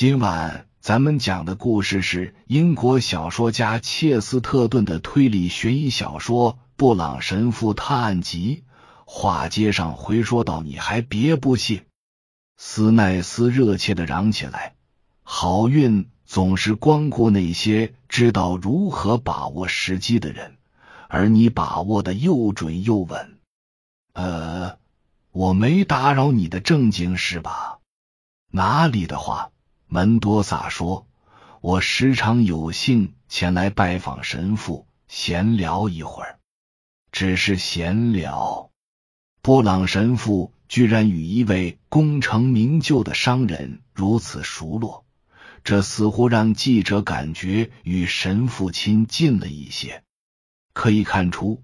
今晚咱们讲的故事是英国小说家切斯特顿的推理悬疑小说《布朗神父探案集》。话接上回说到，你还别不信。斯奈斯热切的嚷起来：“好运总是光顾那些知道如何把握时机的人，而你把握的又准又稳。”呃，我没打扰你的正经事吧？哪里的话，门多萨说：“我时常有幸前来拜访神父，闲聊一会儿，只是闲聊。”布朗神父。居然与一位功成名就的商人如此熟络，这似乎让记者感觉与神父亲近了一些。可以看出，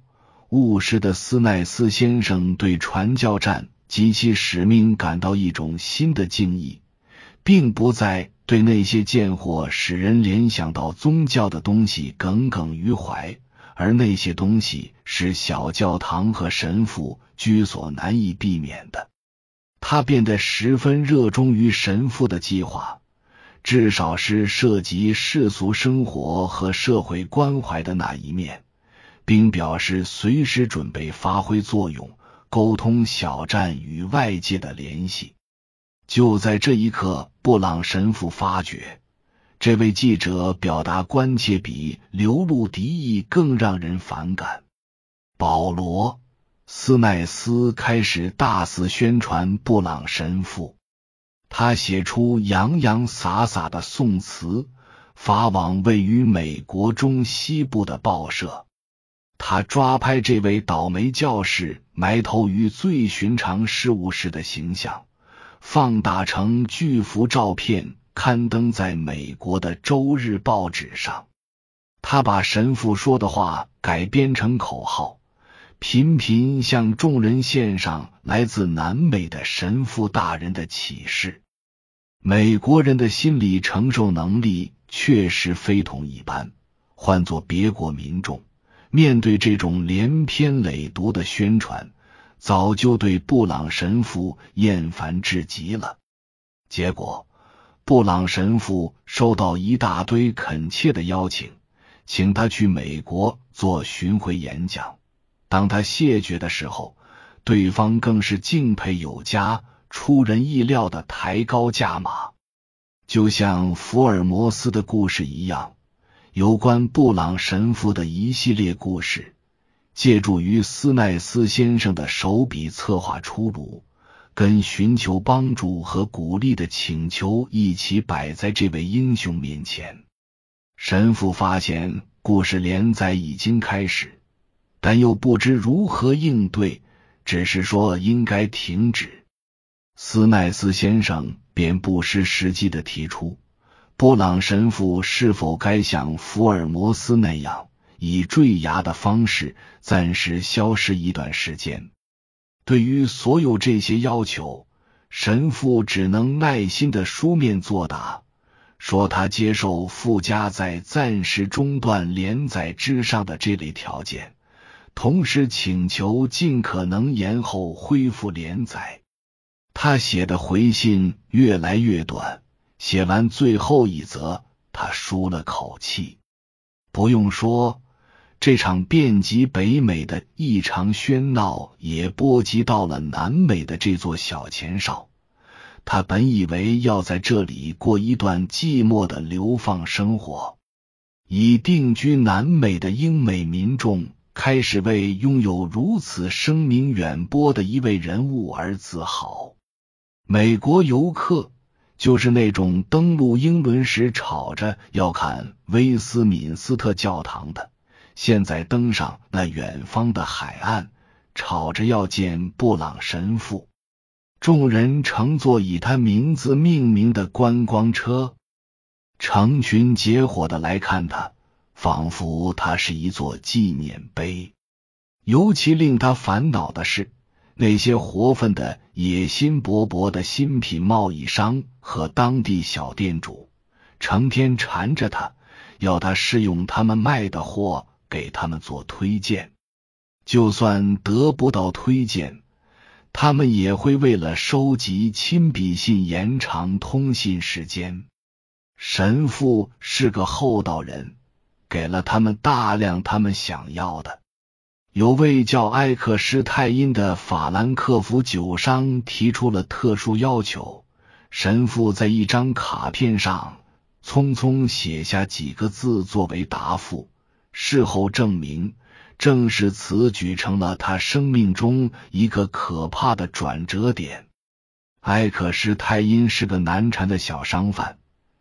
务实的斯奈斯先生对传教站及其使命感到一种新的敬意，并不再对那些贱货使人联想到宗教的东西耿耿于怀。而那些东西是小教堂和神父居所难以避免的。他变得十分热衷于神父的计划，至少是涉及世俗生活和社会关怀的那一面，并表示随时准备发挥作用，沟通小站与外界的联系。就在这一刻，布朗神父发觉。这位记者表达关切比流露敌意更让人反感。保罗·斯奈斯开始大肆宣传布朗神父，他写出洋洋洒洒的宋词，发往位于美国中西部的报社。他抓拍这位倒霉教士埋头于最寻常事物时的形象，放大成巨幅照片。刊登在美国的周日报纸上，他把神父说的话改编成口号，频频向众人献上来自南美的神父大人的启示。美国人的心理承受能力确实非同一般，换做别国民众，面对这种连篇累牍的宣传，早就对布朗神父厌烦至极了。结果。布朗神父收到一大堆恳切的邀请，请他去美国做巡回演讲。当他谢绝的时候，对方更是敬佩有加，出人意料的抬高价码。就像福尔摩斯的故事一样，有关布朗神父的一系列故事，借助于斯奈斯先生的手笔策划出炉。跟寻求帮助和鼓励的请求一起摆在这位英雄面前。神父发现故事连载已经开始，但又不知如何应对，只是说应该停止。斯奈斯先生便不失时机的提出：布朗神父是否该像福尔摩斯那样，以坠崖的方式暂时消失一段时间？对于所有这些要求，神父只能耐心的书面作答，说他接受附加在暂时中断连载之上的这类条件，同时请求尽可能延后恢复连载。他写的回信越来越短，写完最后一则，他舒了口气。不用说。这场遍及北美的异常喧闹，也波及到了南美的这座小前哨。他本以为要在这里过一段寂寞的流放生活，已定居南美的英美民众开始为拥有如此声名远播的一位人物而自豪。美国游客就是那种登陆英伦时吵着要看威斯敏斯特教堂的。现在登上那远方的海岸，吵着要见布朗神父。众人乘坐以他名字命名的观光车，成群结伙的来看他，仿佛他是一座纪念碑。尤其令他烦恼的是，那些活分的、野心勃勃的新品贸易商和当地小店主，成天缠着他，要他试用他们卖的货。给他们做推荐，就算得不到推荐，他们也会为了收集亲笔信延长通信时间。神父是个厚道人，给了他们大量他们想要的。有位叫埃克施泰因的法兰克福酒商提出了特殊要求，神父在一张卡片上匆匆写下几个字作为答复。事后证明，正是此举成了他生命中一个可怕的转折点。埃克施泰因是个难缠的小商贩。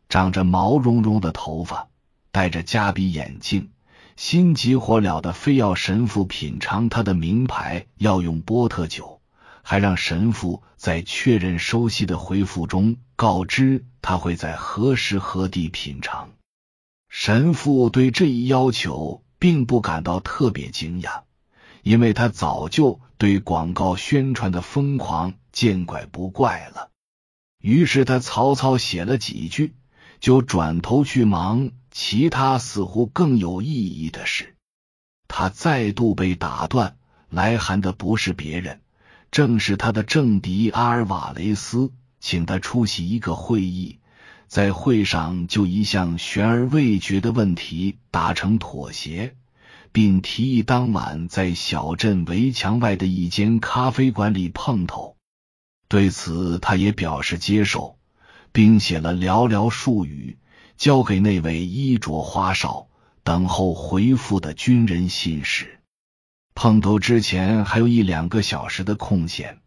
长着毛茸茸的头发，戴着加比眼镜，心急火燎的非要神父品尝他的名牌药用波特酒，还让神父在确认收悉的回复中告知他会在何时何地品尝。神父对这一要求并不感到特别惊讶，因为他早就对广告宣传的疯狂见怪不怪了。于是他草草写了几句。就转头去忙其他似乎更有意义的事。他再度被打断，来函的不是别人，正是他的政敌阿尔瓦雷斯，请他出席一个会议。在会上，就一项悬而未决的问题达成妥协，并提议当晚在小镇围墙外的一间咖啡馆里碰头。对此，他也表示接受。并写了寥寥数语，交给那位衣着花哨、等候回复的军人信使。碰头之前还有一两个小时的空闲，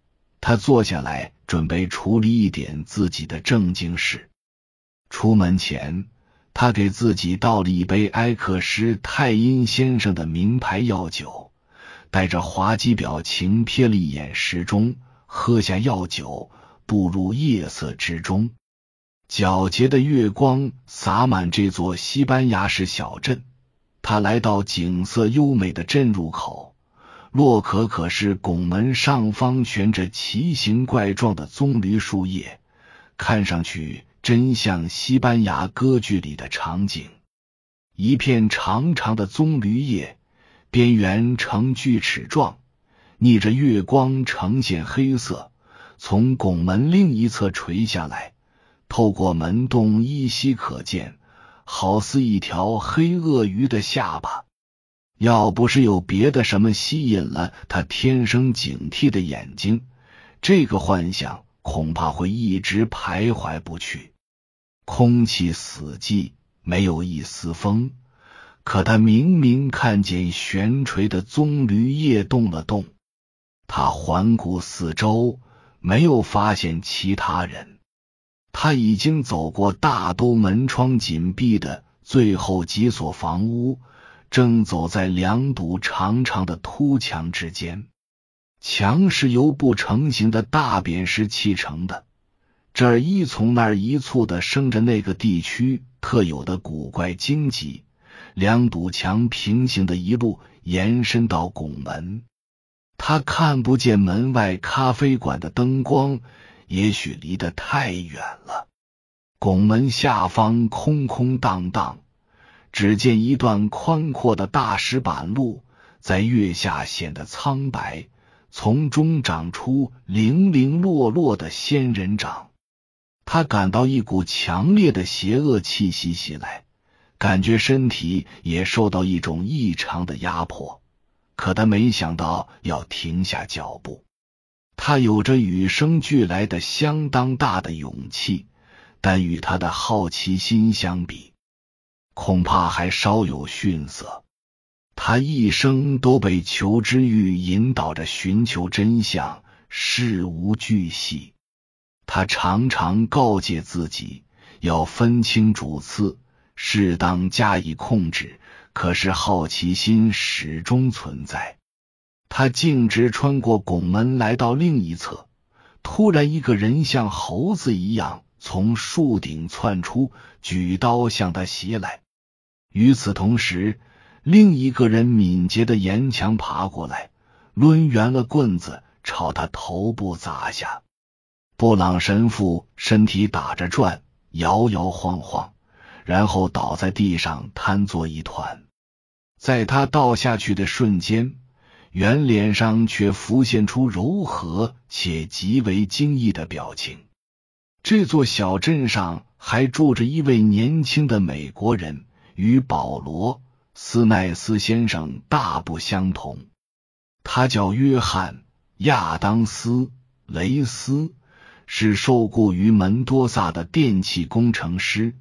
他坐下来准备处理一点自己的正经事。出门前，他给自己倒了一杯埃克施泰因先生的名牌药酒，带着滑稽表情瞥了一眼时钟，喝下药酒，步入夜色之中。皎洁的月光洒满这座西班牙式小镇。他来到景色优美的镇入口，洛可可是拱门上方悬着奇形怪状的棕榈树叶，看上去真像西班牙歌剧里的场景。一片长长的棕榈叶，边缘呈锯齿状，逆着月光呈现黑色，从拱门另一侧垂下来。透过门洞依稀可见，好似一条黑鳄鱼的下巴。要不是有别的什么吸引了他天生警惕的眼睛，这个幻想恐怕会一直徘徊不去。空气死寂，没有一丝风，可他明明看见悬垂的棕榈叶动了动。他环顾四周，没有发现其他人。他已经走过大都门窗紧闭的最后几所房屋，正走在两堵长长的凸墙之间。墙是由不成形的大扁石砌成的，这儿一丛那儿一簇的生着那个地区特有的古怪荆棘。两堵墙平行的一路延伸到拱门，他看不见门外咖啡馆的灯光。也许离得太远了。拱门下方空空荡荡，只见一段宽阔的大石板路，在月下显得苍白，从中长出零零落落的仙人掌。他感到一股强烈的邪恶气息袭来，感觉身体也受到一种异常的压迫。可他没想到要停下脚步。他有着与生俱来的相当大的勇气，但与他的好奇心相比，恐怕还稍有逊色。他一生都被求知欲引导着寻求真相，事无巨细。他常常告诫自己要分清主次，适当加以控制。可是好奇心始终存在。他径直穿过拱门，来到另一侧。突然，一个人像猴子一样从树顶窜出，举刀向他袭来。与此同时，另一个人敏捷的沿墙爬过来，抡圆了棍子朝他头部砸下。布朗神父身体打着转，摇摇晃晃，然后倒在地上，瘫作一团。在他倒下去的瞬间。圆脸上却浮现出柔和且极为惊异的表情。这座小镇上还住着一位年轻的美国人，与保罗·斯奈斯先生大不相同。他叫约翰·亚当斯·雷斯，是受雇于门多萨的电气工程师，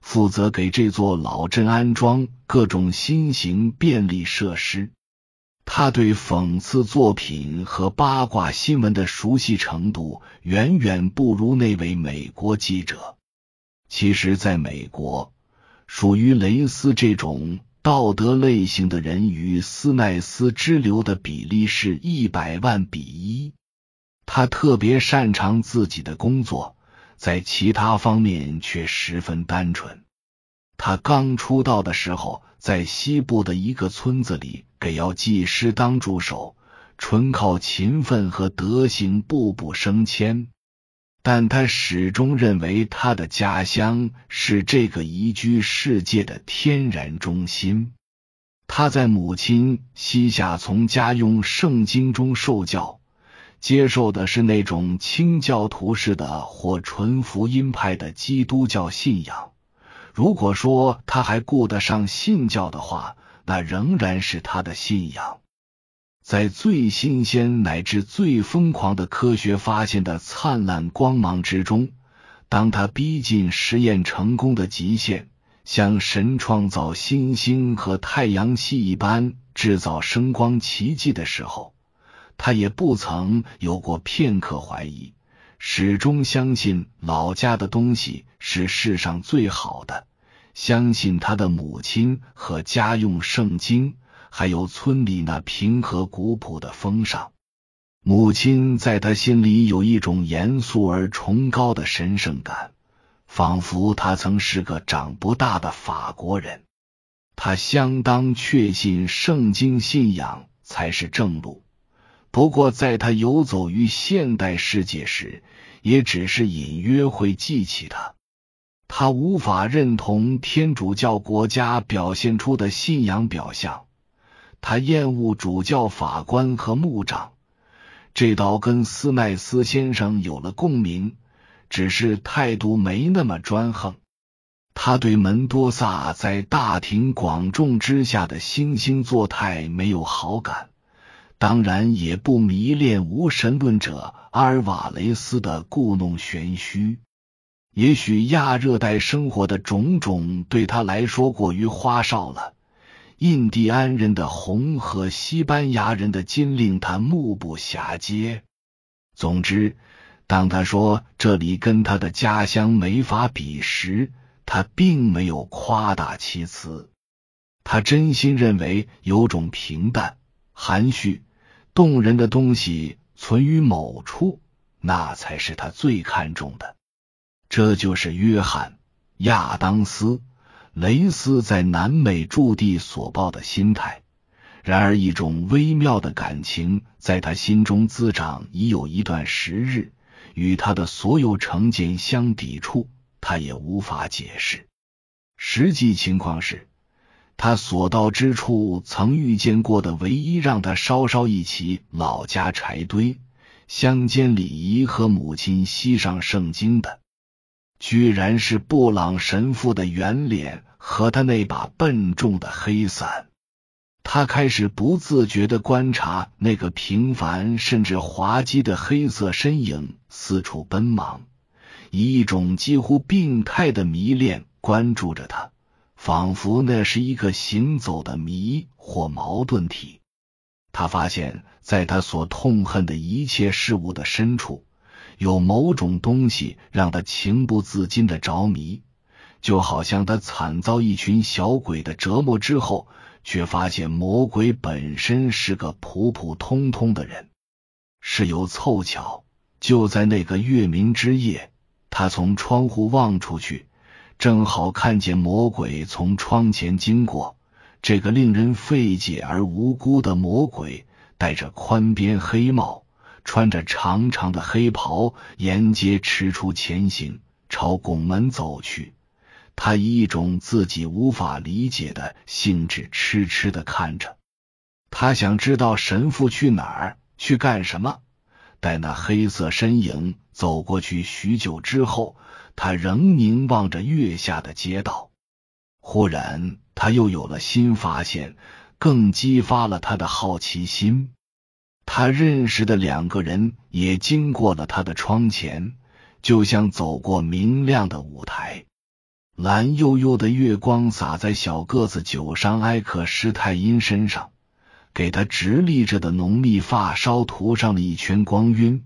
负责给这座老镇安装各种新型便利设施。他对讽刺作品和八卦新闻的熟悉程度远远不如那位美国记者。其实，在美国，属于雷斯这种道德类型的人与斯奈斯之流的比例是一百万比一。他特别擅长自己的工作，在其他方面却十分单纯。他刚出道的时候，在西部的一个村子里。给药剂师当助手，纯靠勤奋和德行步步升迁。但他始终认为他的家乡是这个宜居世界的天然中心。他在母亲膝下从家用圣经中受教，接受的是那种清教徒式的或纯福音派的基督教信仰。如果说他还顾得上信教的话。那仍然是他的信仰。在最新鲜乃至最疯狂的科学发现的灿烂光芒之中，当他逼近实验成功的极限，像神创造星星和太阳系一般制造声光奇迹的时候，他也不曾有过片刻怀疑，始终相信老家的东西是世上最好的。相信他的母亲和家用圣经，还有村里那平和古朴的风尚。母亲在他心里有一种严肃而崇高的神圣感，仿佛他曾是个长不大的法国人。他相当确信圣经信仰才是正路。不过，在他游走于现代世界时，也只是隐约会记起他。他无法认同天主教国家表现出的信仰表象，他厌恶主教法官和牧长，这倒跟斯奈斯先生有了共鸣，只是态度没那么专横。他对门多萨在大庭广众之下的惺惺作态没有好感，当然也不迷恋无神论者阿尔瓦雷斯的故弄玄虚。也许亚热带生活的种种对他来说过于花哨了。印第安人的红和西班牙人的金令他目不暇接。总之，当他说这里跟他的家乡没法比时，他并没有夸大其词。他真心认为有种平淡、含蓄、动人的东西存于某处，那才是他最看重的。这就是约翰·亚当斯·雷斯在南美驻地所抱的心态。然而，一种微妙的感情在他心中滋长已有一段时日，与他的所有成见相抵触，他也无法解释。实际情况是，他所到之处曾遇见过的唯一让他稍稍忆起老家柴堆、乡间礼仪和母亲膝上圣经的。居然是布朗神父的圆脸和他那把笨重的黑伞。他开始不自觉的观察那个平凡甚至滑稽的黑色身影四处奔忙，以一种几乎病态的迷恋关注着他，仿佛那是一个行走的谜或矛盾体。他发现，在他所痛恨的一切事物的深处。有某种东西让他情不自禁的着迷，就好像他惨遭一群小鬼的折磨之后，却发现魔鬼本身是个普普通通的人。事有凑巧，就在那个月明之夜，他从窗户望出去，正好看见魔鬼从窗前经过。这个令人费解而无辜的魔鬼，戴着宽边黑帽。穿着长长的黑袍，沿街驰出前行，朝拱门走去。他以一种自己无法理解的兴致，痴痴的看着。他想知道神父去哪儿，去干什么。待那黑色身影走过去许久之后，他仍凝望着月下的街道。忽然，他又有了新发现，更激发了他的好奇心。他认识的两个人也经过了他的窗前，就像走过明亮的舞台。蓝幽幽的月光洒在小个子酒商埃克施泰因身上，给他直立着的浓密发梢涂上了一圈光晕。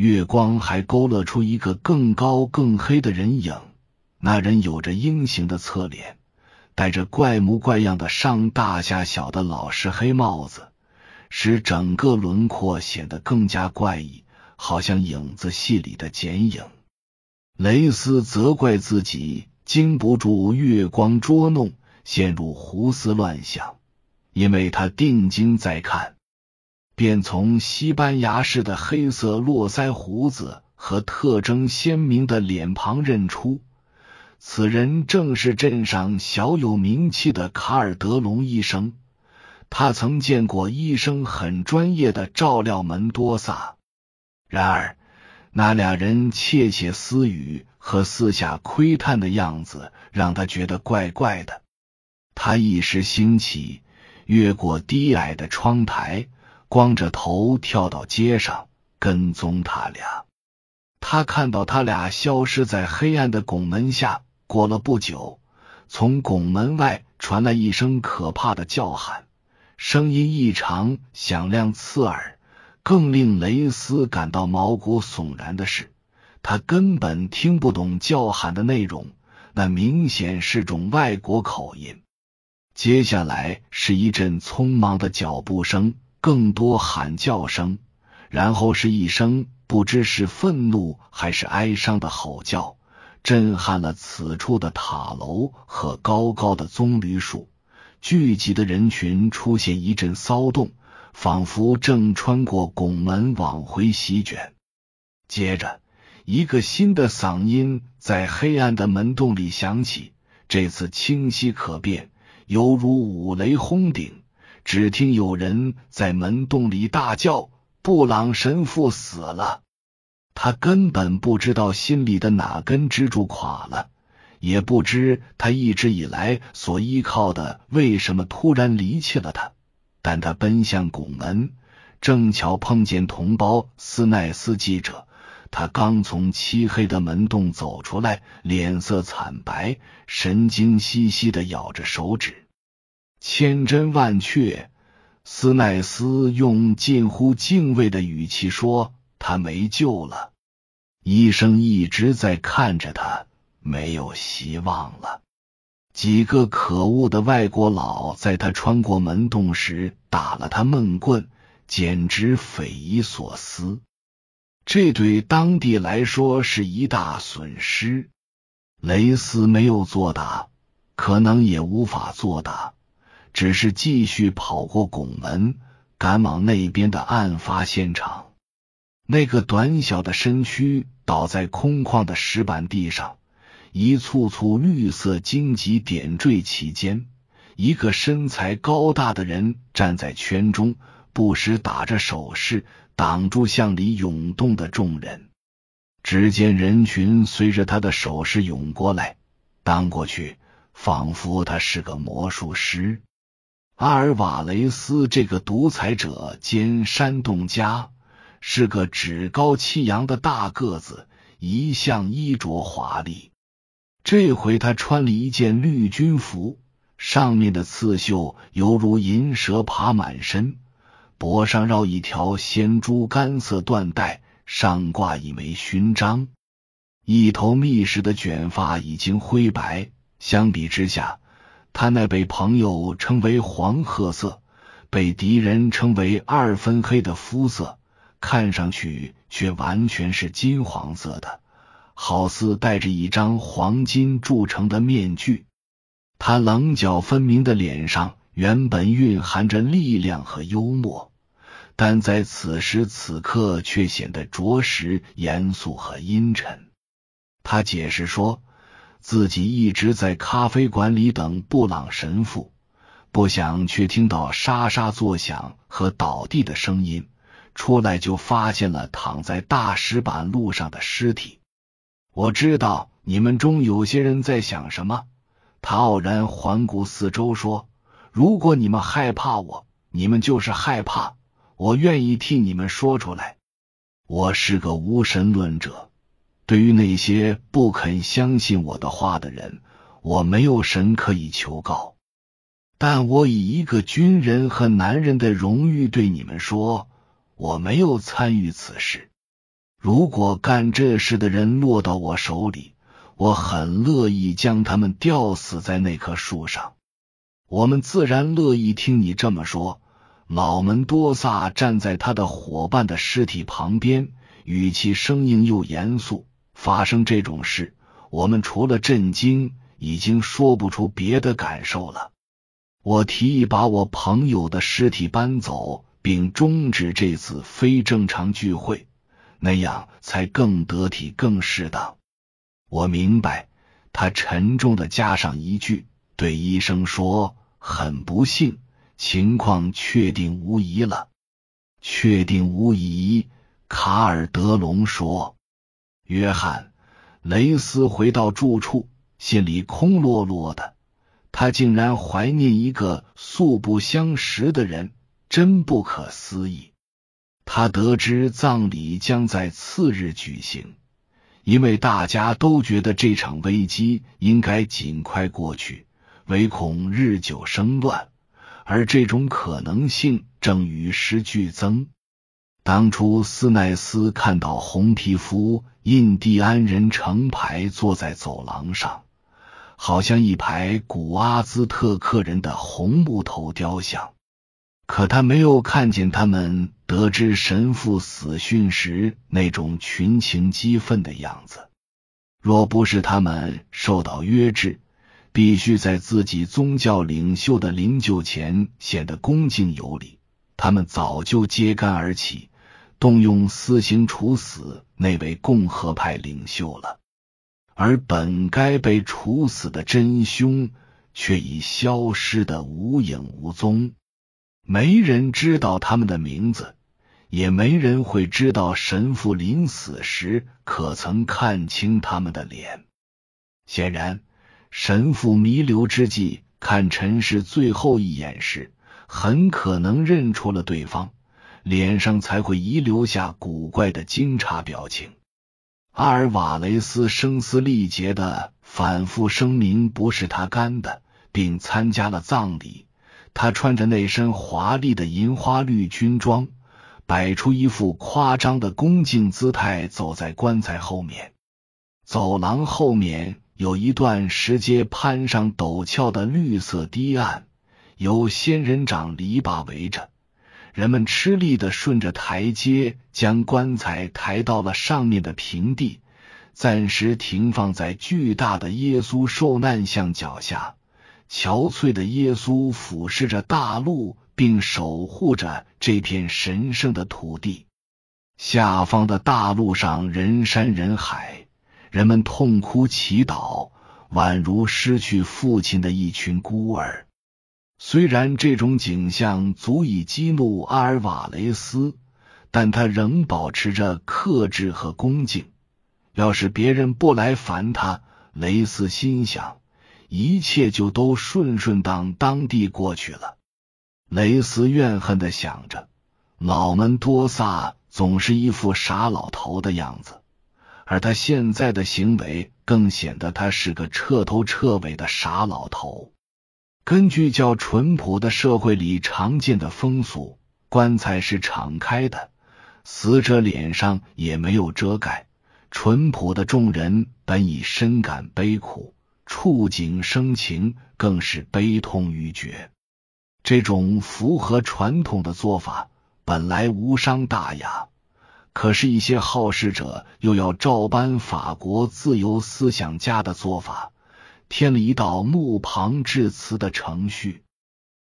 月光还勾勒出一个更高更黑的人影，那人有着鹰形的侧脸。戴着怪模怪样的上大下小的老式黑帽子，使整个轮廓显得更加怪异，好像影子戏里的剪影。雷斯责怪自己经不住月光捉弄，陷入胡思乱想，因为他定睛在看，便从西班牙式的黑色络腮胡子和特征鲜明的脸庞认出。此人正是镇上小有名气的卡尔德隆医生。他曾见过医生很专业的照料门多萨。然而，那俩人窃窃私语和私下窥探的样子，让他觉得怪怪的。他一时兴起，越过低矮的窗台，光着头跳到街上，跟踪他俩。他看到他俩消失在黑暗的拱门下。过了不久，从拱门外传来一声可怕的叫喊，声音异常响亮刺耳。更令雷斯感到毛骨悚然的是，他根本听不懂叫喊的内容，那明显是种外国口音。接下来是一阵匆忙的脚步声，更多喊叫声，然后是一声不知是愤怒还是哀伤的吼叫。震撼了此处的塔楼和高高的棕榈树，聚集的人群出现一阵骚动，仿佛正穿过拱门往回席卷。接着，一个新的嗓音在黑暗的门洞里响起，这次清晰可辨，犹如五雷轰顶。只听有人在门洞里大叫：“布朗神父死了！”他根本不知道心里的哪根支柱垮了，也不知他一直以来所依靠的为什么突然离弃了他。但他奔向拱门，正巧碰见同胞斯奈斯记者。他刚从漆黑的门洞走出来，脸色惨白，神经兮兮的咬着手指。千真万确，斯奈斯用近乎敬畏的语气说。他没救了，医生一直在看着他，没有希望了。几个可恶的外国佬在他穿过门洞时打了他闷棍，简直匪夷所思。这对当地来说是一大损失。雷斯没有作答，可能也无法作答，只是继续跑过拱门，赶往那边的案发现场。那个短小的身躯倒在空旷的石板地上，一簇簇绿色荆棘点缀其间。一个身材高大的人站在圈中，不时打着手势，挡住向里涌动的众人。只见人群随着他的手势涌过来，荡过去，仿佛他是个魔术师。阿尔瓦雷斯这个独裁者兼煽动家。是个趾高气扬的大个子，一向衣着华丽。这回他穿了一件绿军服，上面的刺绣犹如银蛇爬满身，脖上绕一条鲜珠干色缎带，上挂一枚勋章。一头密实的卷发已经灰白，相比之下，他那被朋友称为黄褐色，被敌人称为二分黑的肤色。看上去却完全是金黄色的，好似戴着一张黄金铸成的面具。他棱角分明的脸上原本蕴含着力量和幽默，但在此时此刻却显得着实严肃和阴沉。他解释说自己一直在咖啡馆里等布朗神父，不想却听到沙沙作响和倒地的声音。出来就发现了躺在大石板路上的尸体。我知道你们中有些人在想什么。他傲然环顾四周说：“如果你们害怕我，你们就是害怕。我愿意替你们说出来。我是个无神论者。对于那些不肯相信我的话的人，我没有神可以求告。但我以一个军人和男人的荣誉对你们说。”我没有参与此事。如果干这事的人落到我手里，我很乐意将他们吊死在那棵树上。我们自然乐意听你这么说。老门多萨站在他的伙伴的尸体旁边，语气生硬又严肃。发生这种事，我们除了震惊，已经说不出别的感受了。我提议把我朋友的尸体搬走。并终止这次非正常聚会，那样才更得体、更适当。我明白，他沉重的加上一句，对医生说：“很不幸，情况确定无疑了。”确定无疑，卡尔德隆说。约翰·雷斯回到住处，心里空落落的。他竟然怀念一个素不相识的人。真不可思议！他得知葬礼将在次日举行，因为大家都觉得这场危机应该尽快过去，唯恐日久生乱，而这种可能性正与时俱增。当初斯奈斯看到红皮肤印第安人成排坐在走廊上，好像一排古阿兹特克人的红木头雕像。可他没有看见他们得知神父死讯时那种群情激愤的样子。若不是他们受到约制，必须在自己宗教领袖的灵柩前显得恭敬有礼，他们早就揭竿而起，动用私刑处死那位共和派领袖了。而本该被处死的真凶，却已消失的无影无踪。没人知道他们的名字，也没人会知道神父临死时可曾看清他们的脸。显然，神父弥留之际看陈氏最后一眼时，很可能认出了对方，脸上才会遗留下古怪的惊诧表情。阿尔瓦雷斯声嘶力竭的反复声明不是他干的，并参加了葬礼。他穿着那身华丽的银花绿军装，摆出一副夸张的恭敬姿态，走在棺材后面。走廊后面有一段石阶攀上陡峭的绿色堤岸，由仙人掌篱笆围着。人们吃力的顺着台阶，将棺材抬到了上面的平地，暂时停放在巨大的耶稣受难像脚下。憔悴的耶稣俯视着大陆，并守护着这片神圣的土地。下方的大陆上人山人海，人们痛哭祈祷，宛如失去父亲的一群孤儿。虽然这种景象足以激怒阿尔瓦雷斯，但他仍保持着克制和恭敬。要是别人不来烦他，雷斯心想。一切就都顺顺当当地过去了。雷斯怨恨的想着，老门多萨总是一副傻老头的样子，而他现在的行为更显得他是个彻头彻尾的傻老头。根据较淳朴的社会里常见的风俗，棺材是敞开的，死者脸上也没有遮盖。淳朴的众人本已深感悲苦。触景生情，更是悲痛欲绝。这种符合传统的做法本来无伤大雅，可是，一些好事者又要照搬法国自由思想家的做法，添了一道墓旁致辞的程序。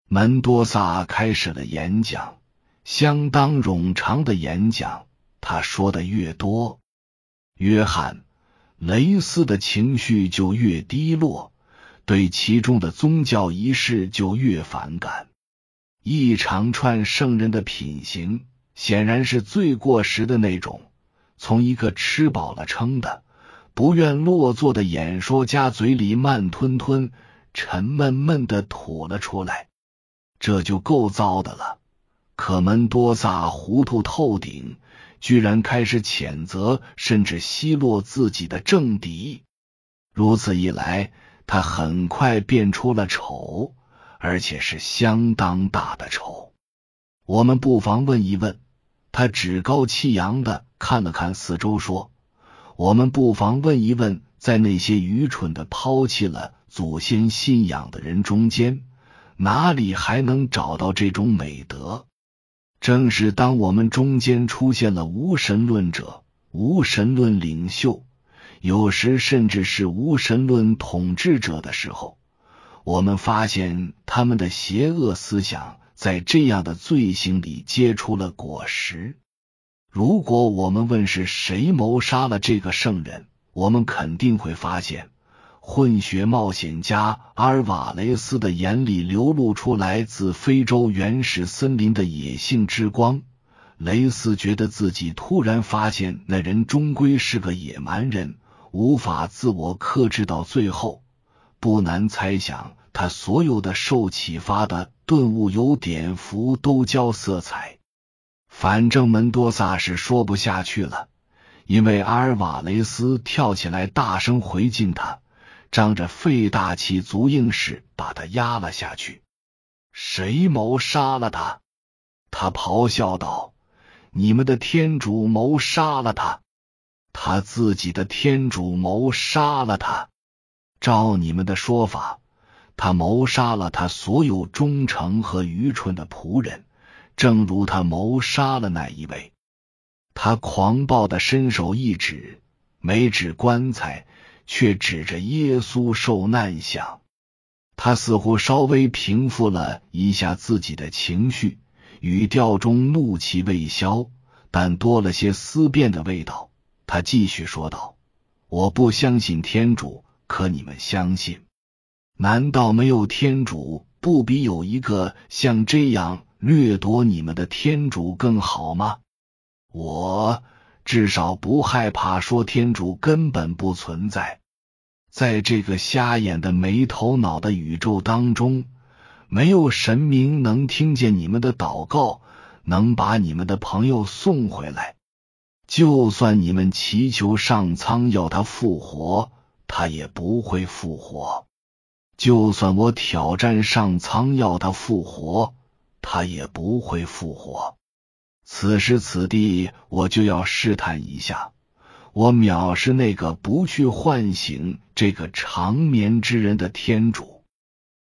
门多萨开始了演讲，相当冗长的演讲。他说的越多，约翰。雷斯的情绪就越低落，对其中的宗教仪式就越反感。一长串圣人的品行，显然是最过时的那种，从一个吃饱了撑的、不愿落座的演说家嘴里慢吞吞、沉闷闷的吐了出来。这就够糟的了。可门多萨糊涂透顶，居然开始谴责甚至奚落自己的政敌。如此一来，他很快变出了丑，而且是相当大的丑。我们不妨问一问他，趾高气扬的看了看四周，说：“我们不妨问一问，在那些愚蠢的抛弃了祖先信仰的人中间，哪里还能找到这种美德？”正是当我们中间出现了无神论者、无神论领袖，有时甚至是无神论统治者的时候，我们发现他们的邪恶思想在这样的罪行里结出了果实。如果我们问是谁谋杀了这个圣人，我们肯定会发现。混血冒险家阿尔瓦雷斯的眼里流露出来自非洲原始森林的野性之光。雷斯觉得自己突然发现那人终归是个野蛮人，无法自我克制到最后。不难猜想，他所有的受启发的顿悟有典符都交色彩。反正门多萨是说不下去了，因为阿尔瓦雷斯跳起来，大声回敬他。张着肺大气足硬似把他压了下去。谁谋杀了他？他咆哮道：“你们的天主谋杀了他，他自己的天主谋杀了他。照你们的说法，他谋杀了他所有忠诚和愚蠢的仆人，正如他谋杀了那一位。”他狂暴的伸手一指，没指棺材。却指着耶稣受难像，他似乎稍微平复了一下自己的情绪，语调中怒气未消，但多了些思辨的味道。他继续说道：“我不相信天主，可你们相信？难道没有天主，不比有一个像这样掠夺你们的天主更好吗？我。”至少不害怕说天主根本不存在，在这个瞎眼的没头脑的宇宙当中，没有神明能听见你们的祷告，能把你们的朋友送回来。就算你们祈求上苍要他复活，他也不会复活；就算我挑战上苍要他复活，他也不会复活。此时此地，我就要试探一下，我藐视那个不去唤醒这个长眠之人的天主。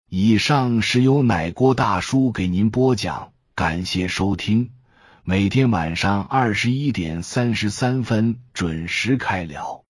以上是由奶锅大叔给您播讲，感谢收听。每天晚上二十一点三十三分准时开聊。